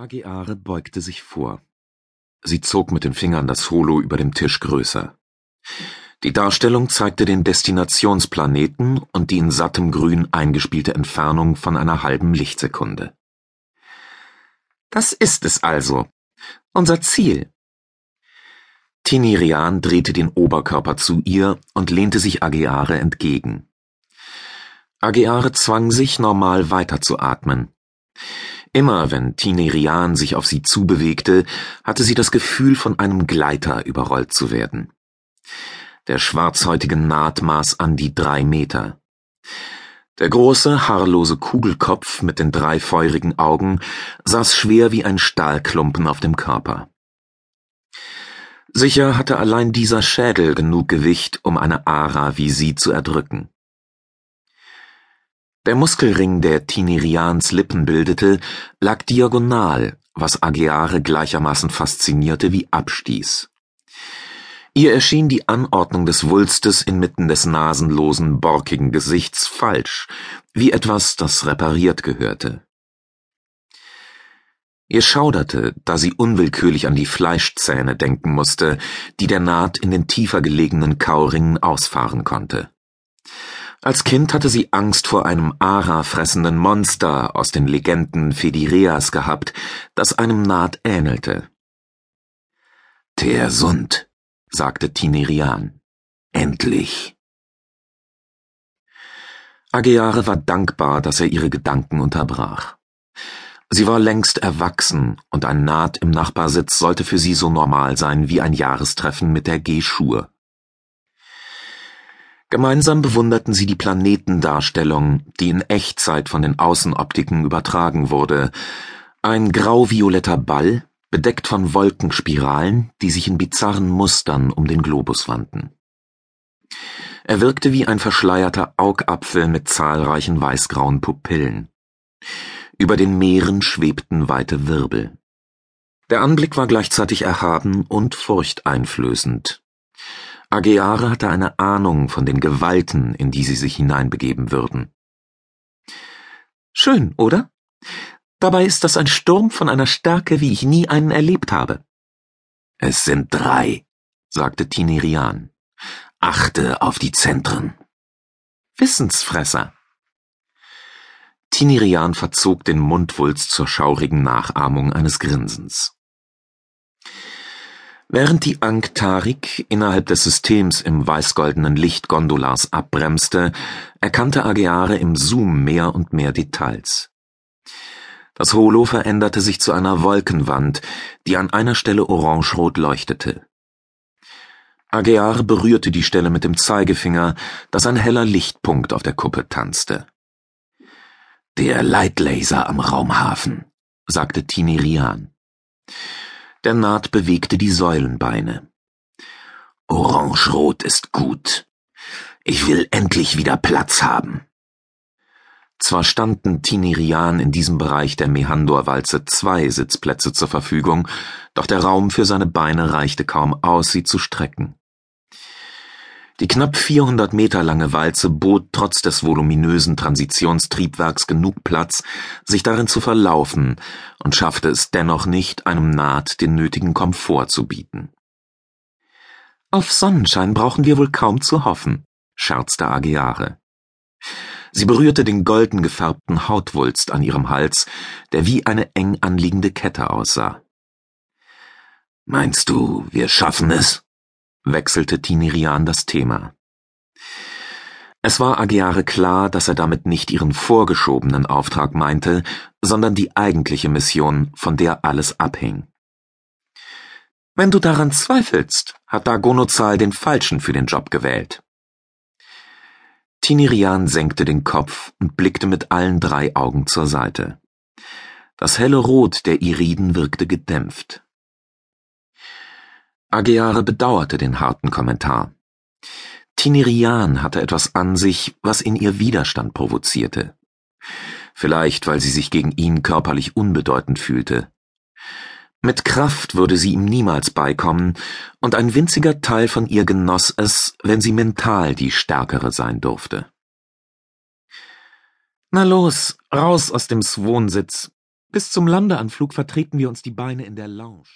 Ageare beugte sich vor. Sie zog mit den Fingern das Holo über dem Tisch größer. Die Darstellung zeigte den Destinationsplaneten und die in sattem Grün eingespielte Entfernung von einer halben Lichtsekunde. Das ist es also. Unser Ziel. Tinirian drehte den Oberkörper zu ihr und lehnte sich Ageare entgegen. Ageare zwang sich, normal weiterzuatmen. Immer wenn Tinerian sich auf sie zubewegte, hatte sie das Gefühl, von einem Gleiter überrollt zu werden. Der schwarzhäutige Naht maß an die drei Meter. Der große, haarlose Kugelkopf mit den drei feurigen Augen saß schwer wie ein Stahlklumpen auf dem Körper. Sicher hatte allein dieser Schädel genug Gewicht, um eine Ara wie sie zu erdrücken. Der Muskelring, der Tinerians Lippen bildete, lag diagonal, was Ageare gleichermaßen faszinierte wie abstieß. Ihr erschien die Anordnung des Wulstes inmitten des nasenlosen, borkigen Gesichts falsch, wie etwas, das repariert gehörte. Ihr schauderte, da sie unwillkürlich an die Fleischzähne denken musste, die der Naht in den tiefer gelegenen Kauringen ausfahren konnte. Als Kind hatte sie Angst vor einem Ara fressenden Monster aus den Legenden Fedireas gehabt, das einem Naht ähnelte. Der Sund, sagte Tinerian. Endlich. Ageare war dankbar, dass er ihre Gedanken unterbrach. Sie war längst erwachsen, und ein Naht im Nachbarsitz sollte für sie so normal sein wie ein Jahrestreffen mit der G-Schur. Gemeinsam bewunderten sie die Planetendarstellung, die in Echtzeit von den Außenoptiken übertragen wurde. Ein grau-violetter Ball, bedeckt von Wolkenspiralen, die sich in bizarren Mustern um den Globus wandten. Er wirkte wie ein verschleierter Augapfel mit zahlreichen weißgrauen Pupillen. Über den Meeren schwebten weite Wirbel. Der Anblick war gleichzeitig erhaben und furchteinflößend. Ageare hatte eine Ahnung von den Gewalten, in die sie sich hineinbegeben würden. Schön, oder? Dabei ist das ein Sturm von einer Stärke, wie ich nie einen erlebt habe. Es sind drei, sagte Tinerian. Achte auf die Zentren. Wissensfresser. Tinerian verzog den Mundwulst zur schaurigen Nachahmung eines Grinsens. Während die Ankh Tariq innerhalb des Systems im weißgoldenen Licht Gondolas abbremste, erkannte Ageare im Zoom mehr und mehr Details. Das Holo veränderte sich zu einer Wolkenwand, die an einer Stelle orangerot leuchtete. Ageare berührte die Stelle mit dem Zeigefinger, dass ein heller Lichtpunkt auf der Kuppe tanzte. Der Leitlaser am Raumhafen, sagte Tinerian. Der Naht bewegte die Säulenbeine. Orangerot ist gut. Ich will endlich wieder Platz haben. Zwar standen Tinirian in diesem Bereich der Mehandor-Walze zwei Sitzplätze zur Verfügung, doch der Raum für seine Beine reichte kaum aus, sie zu strecken. Die knapp 400 Meter lange Walze bot trotz des voluminösen Transitionstriebwerks genug Platz, sich darin zu verlaufen und schaffte es dennoch nicht, einem Naht den nötigen Komfort zu bieten. Auf Sonnenschein brauchen wir wohl kaum zu hoffen, scherzte Ageare. Sie berührte den golden gefärbten Hautwulst an ihrem Hals, der wie eine eng anliegende Kette aussah. Meinst du, wir schaffen es? Wechselte Tinirian das Thema. Es war Agiare klar, dass er damit nicht ihren vorgeschobenen Auftrag meinte, sondern die eigentliche Mission, von der alles abhing. Wenn du daran zweifelst, hat Dagonozal den Falschen für den Job gewählt. Tinirian senkte den Kopf und blickte mit allen drei Augen zur Seite. Das helle Rot der Iriden wirkte gedämpft. Ageare bedauerte den harten Kommentar. Tinerian hatte etwas an sich, was in ihr Widerstand provozierte. Vielleicht, weil sie sich gegen ihn körperlich unbedeutend fühlte. Mit Kraft würde sie ihm niemals beikommen, und ein winziger Teil von ihr genoss es, wenn sie mental die Stärkere sein durfte. Na los, raus aus dem Swohnsitz. Bis zum Landeanflug vertreten wir uns die Beine in der Lounge.